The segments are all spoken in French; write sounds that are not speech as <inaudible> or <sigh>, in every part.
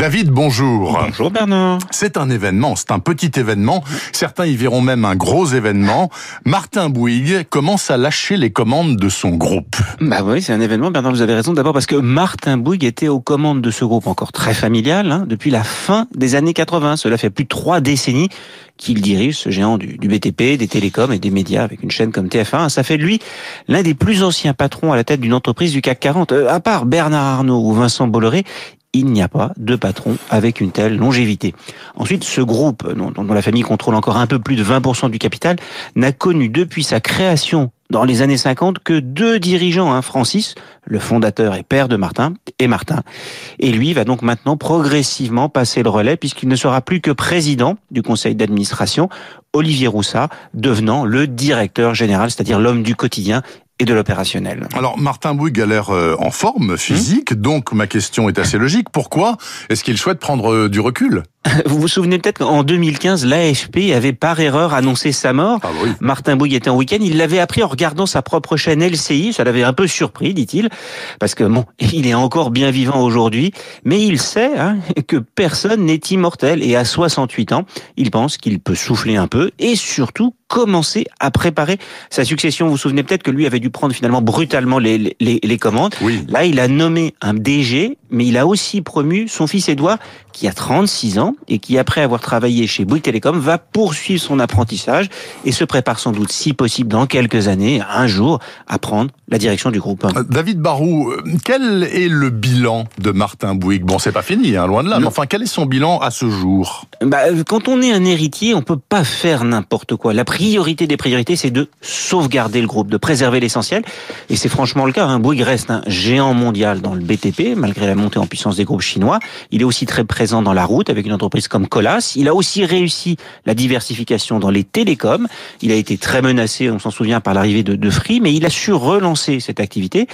David, bonjour. Bonjour Bernard. C'est un événement, c'est un petit événement. Certains y verront même un gros événement. Martin Bouygues commence à lâcher les commandes de son groupe? Bah oui, c'est un événement, Bernard, vous avez raison. D'abord parce que Martin Bouygues était aux commandes de ce groupe encore très familial hein, depuis la fin des années 80. Cela fait plus de trois décennies qu'il dirige ce géant du, du, BTP, des télécoms et des médias avec une chaîne comme TF1. Ça fait de lui l'un des plus anciens patrons à la tête d'une entreprise du CAC 40. Euh, à part Bernard Arnault ou Vincent Bolloré, il n'y a pas de patron avec une telle longévité. Ensuite, ce groupe, dont, la famille contrôle encore un peu plus de 20% du capital, n'a connu depuis sa création dans les années 50 que deux dirigeants, hein, Francis, le fondateur et père de Martin, et Martin. Et lui va donc maintenant progressivement passer le relais puisqu'il ne sera plus que président du conseil d'administration, Olivier Roussat, devenant le directeur général, c'est-à-dire l'homme du quotidien et de l'opérationnel. Alors Martin Bouygues a l'air euh, en forme physique, donc ma question est assez logique. Pourquoi est-ce qu'il souhaite prendre euh, du recul? Vous vous souvenez peut-être qu'en 2015, l'AFP avait par erreur annoncé sa mort. Ah oui. Martin Bouygues était en week-end, il l'avait appris en regardant sa propre chaîne LCI, ça l'avait un peu surpris, dit-il, parce que bon, <laughs> il est encore bien vivant aujourd'hui, mais il sait hein, que personne n'est immortel et à 68 ans, il pense qu'il peut souffler un peu et surtout commencer à préparer sa succession. Vous vous souvenez peut-être que lui avait dû prendre finalement brutalement les, les, les commandes. Oui. Là, il a nommé un DG, mais il a aussi promu son fils Édouard, qui a 36 ans et qui, après avoir travaillé chez Bouygues Télécom, va poursuivre son apprentissage et se prépare sans doute, si possible, dans quelques années, un jour, à prendre la direction du groupe. Euh, David Barou, euh, quel est le bilan de Martin Bouygues? Bon, c'est pas fini, hein, loin de là, mais enfin, quel est son bilan à ce jour? Bah, Quand on est un héritier, on peut pas faire n'importe quoi. La priorité des priorités, c'est de sauvegarder le groupe, de préserver l'essentiel. Et c'est franchement le cas. Hein. Bouygues reste un géant mondial dans le BTP, malgré la montée en puissance des groupes chinois. Il est aussi très présent dans la route avec une entreprise comme Colas. Il a aussi réussi la diversification dans les télécoms. Il a été très menacé, on s'en souvient, par l'arrivée de, de Free, mais il a su relancer cette activité.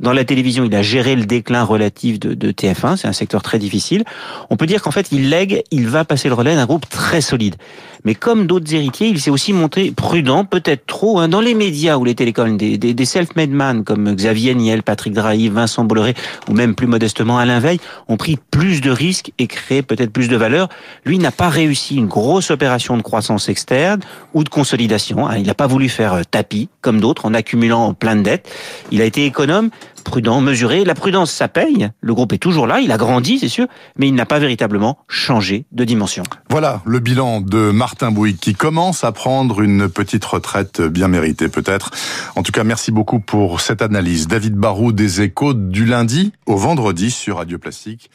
Dans la télévision, il a géré le déclin relatif de, de TF1. C'est un secteur très difficile. On peut dire qu'en fait, il lègue, il va passer le relais d'un groupe très solide. Mais comme d'autres héritiers, il s'est aussi monté prudent, peut-être trop, hein, dans les médias ou les télécoms, des, des, des self-made man comme Xavier Niel, Patrick Drahi, Vincent Bolloré, ou même plus modestement Alain Veil, ont pris plus de risques et créé peut-être plus de valeur. Lui n'a pas réussi une grosse opération de croissance externe ou de consolidation. Hein. Il n'a pas voulu faire euh, tapis, comme d'autres, en accumulant plein de dettes. Il a été économe, prudent, mesuré. La prudence, ça paye. Le groupe est toujours là, il a grandi, c'est sûr, mais il n'a pas véritablement changé de dimension. Voilà le bilan de Martin Bouygues qui commence à prendre une petite retraite bien méritée peut-être. En tout cas, merci beaucoup pour cette analyse. David Barou des Échos du lundi au vendredi sur Radio Plastique.